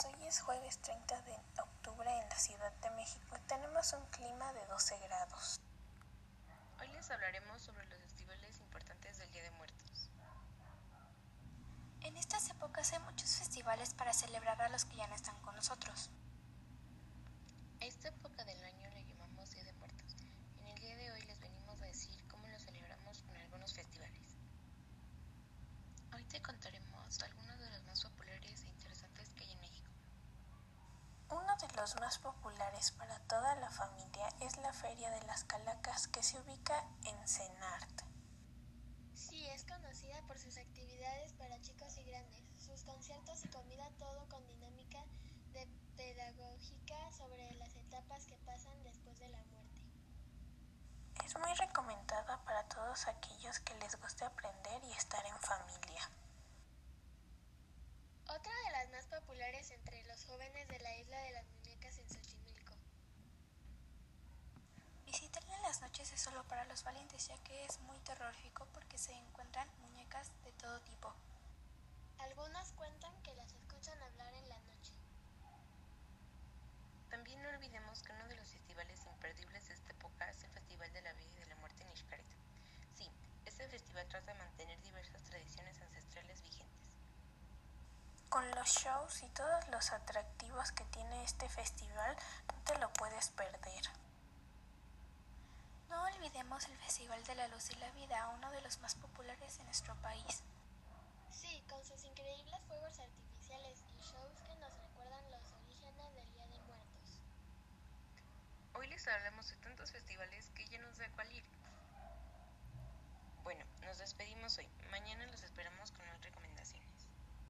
días, hoy es jueves 30 de octubre en la Ciudad de México y tenemos un clima de 12 grados. Hoy les hablaremos sobre los festivales importantes del Día de Muertos. En estas épocas hay muchos festivales para celebrar a los que ya no están con nosotros. A esta época del año le llamamos Día de Muertos. En el día de hoy les venimos a decir cómo lo celebramos con algunos festivales. Hoy te contaremos algunos de los más populares e interesantes que hay en México. Uno de los más populares para toda la familia es la Feria de las Calacas que se ubica en Senart. Sí, es conocida por sus actividades para chicos y grandes, sus conciertos y comida, todo con dinámica de pedagógica sobre las etapas que pasan después de la muerte. Es muy recomendada para todos aquellos que les guste aprender y estar en familia. Otra de las más populares entre los jóvenes de la isla de las muñecas en Xochimilco. Visitarla en las noches es solo para los valientes ya que es muy terrorífico porque se encuentran muñecas de todo tipo. Algunos cuentan que las escuchan hablar en la noche. También no olvidemos que uno de los festivales imperdibles de esta época es el Festival de la Vida y de la Muerte en Xcaret. Sí, este festival trata de mantener diversas tradiciones ancestrales vigentes. Con los shows y todos los atractivos que tiene este festival, no te lo puedes perder. Olvidemos el Festival de la Luz y la Vida, uno de los más populares en nuestro país. Sí, con sus increíbles fuegos artificiales y shows que nos recuerdan los orígenes del Día de Muertos. Hoy les hablamos de tantos festivales que ya no sé cuál ir.